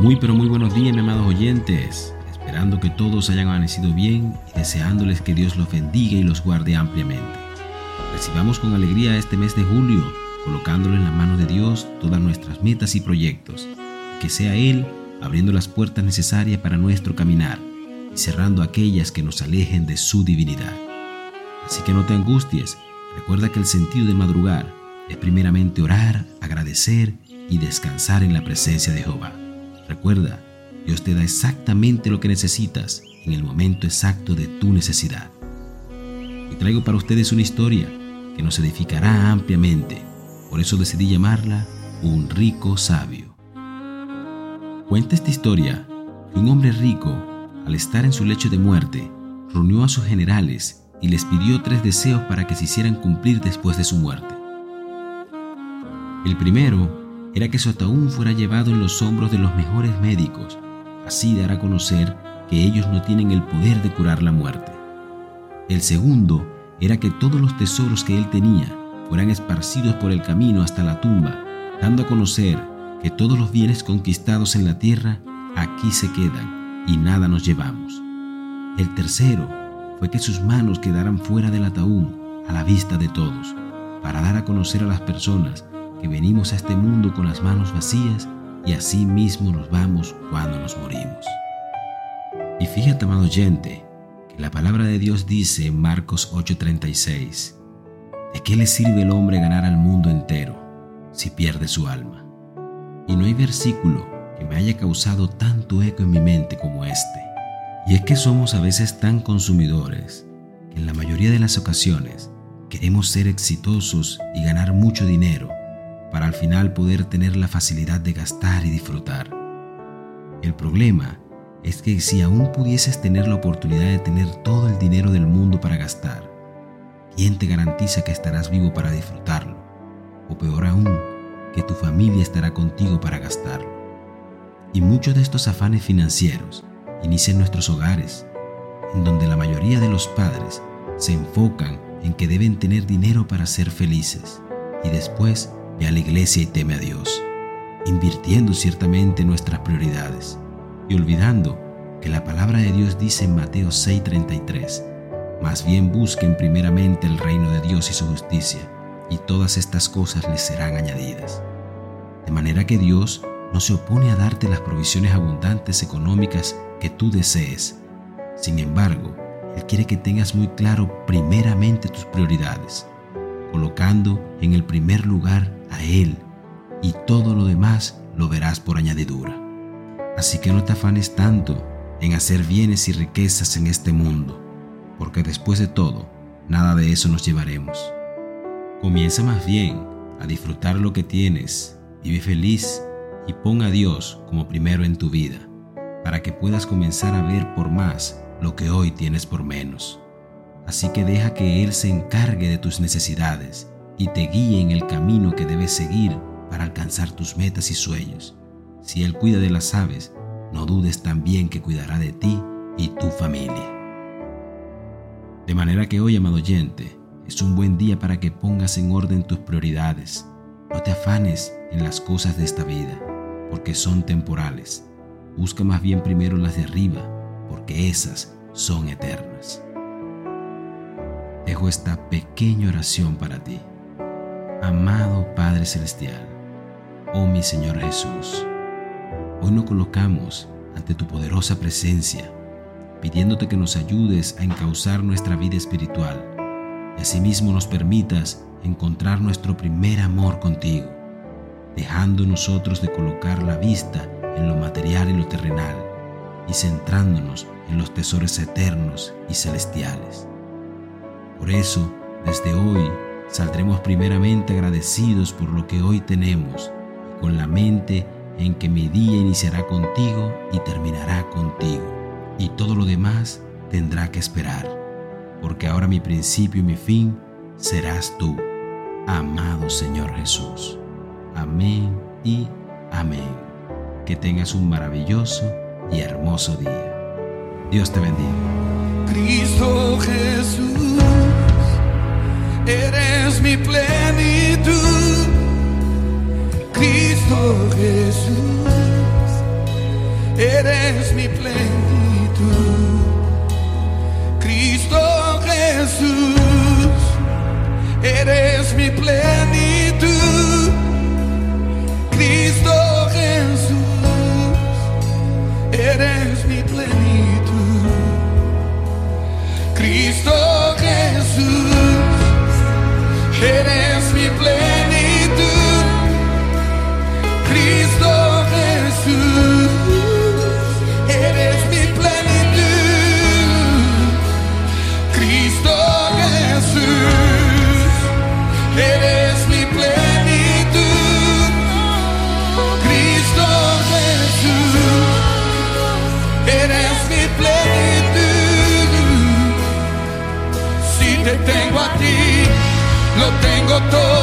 Muy pero muy buenos días, mis amados oyentes. Esperando que todos hayan amanecido bien y deseándoles que Dios los bendiga y los guarde ampliamente. Recibamos con alegría este mes de julio, colocándolo en la mano de Dios todas nuestras metas y proyectos. Que sea Él abriendo las puertas necesarias para nuestro caminar y cerrando aquellas que nos alejen de su divinidad. Así que no te angusties, recuerda que el sentido de madrugar es primeramente orar, agradecer y descansar en la presencia de Jehová. Recuerda, Dios te da exactamente lo que necesitas en el momento exacto de tu necesidad. Y traigo para ustedes una historia que nos edificará ampliamente. Por eso decidí llamarla Un rico sabio. Cuenta esta historia que un hombre rico, al estar en su lecho de muerte, reunió a sus generales y les pidió tres deseos para que se hicieran cumplir después de su muerte. El primero era que su ataúd fuera llevado en los hombros de los mejores médicos, así dar a conocer que ellos no tienen el poder de curar la muerte. El segundo era que todos los tesoros que él tenía fueran esparcidos por el camino hasta la tumba, dando a conocer que todos los bienes conquistados en la tierra aquí se quedan y nada nos llevamos. El tercero fue que sus manos quedaran fuera del ataúd a la vista de todos, para dar a conocer a las personas que venimos a este mundo con las manos vacías y así mismo nos vamos cuando nos morimos. Y fíjate, amado oyente, que la palabra de Dios dice en Marcos 8:36, ¿de qué le sirve el hombre ganar al mundo entero si pierde su alma? Y no hay versículo que me haya causado tanto eco en mi mente como este. Y es que somos a veces tan consumidores que en la mayoría de las ocasiones queremos ser exitosos y ganar mucho dinero para al final poder tener la facilidad de gastar y disfrutar. El problema es que si aún pudieses tener la oportunidad de tener todo el dinero del mundo para gastar, ¿quién te garantiza que estarás vivo para disfrutarlo? O peor aún, que tu familia estará contigo para gastarlo. Y muchos de estos afanes financieros inician nuestros hogares, en donde la mayoría de los padres se enfocan en que deben tener dinero para ser felices y después a la iglesia y teme a Dios, invirtiendo ciertamente nuestras prioridades y olvidando que la palabra de Dios dice en Mateo 6:33, más bien busquen primeramente el reino de Dios y su justicia, y todas estas cosas les serán añadidas. De manera que Dios no se opone a darte las provisiones abundantes económicas que tú desees. Sin embargo, Él quiere que tengas muy claro primeramente tus prioridades, colocando en el primer lugar a Él y todo lo demás lo verás por añadidura. Así que no te afanes tanto en hacer bienes y riquezas en este mundo, porque después de todo, nada de eso nos llevaremos. Comienza más bien a disfrutar lo que tienes, vive feliz y pon a Dios como primero en tu vida, para que puedas comenzar a ver por más lo que hoy tienes por menos. Así que deja que Él se encargue de tus necesidades y te guíe en el camino que debes seguir para alcanzar tus metas y sueños. Si Él cuida de las aves, no dudes también que cuidará de ti y tu familia. De manera que hoy, amado oyente, es un buen día para que pongas en orden tus prioridades. No te afanes en las cosas de esta vida, porque son temporales. Busca más bien primero las de arriba, porque esas son eternas. Dejo esta pequeña oración para ti. Amado Padre Celestial, oh mi Señor Jesús, hoy nos colocamos ante tu poderosa presencia, pidiéndote que nos ayudes a encauzar nuestra vida espiritual y asimismo nos permitas encontrar nuestro primer amor contigo, dejando nosotros de colocar la vista en lo material y lo terrenal y centrándonos en los tesoros eternos y celestiales. Por eso, desde hoy, Saldremos primeramente agradecidos por lo que hoy tenemos, con la mente en que mi día iniciará contigo y terminará contigo, y todo lo demás tendrá que esperar, porque ahora mi principio y mi fin serás tú, amado Señor Jesús. Amén y amén. Que tengas un maravilloso y hermoso día. Dios te bendiga. Cristo Jesús Jesús, eres mi plenitud. Cristo Jesús, eres mi plenitud. got to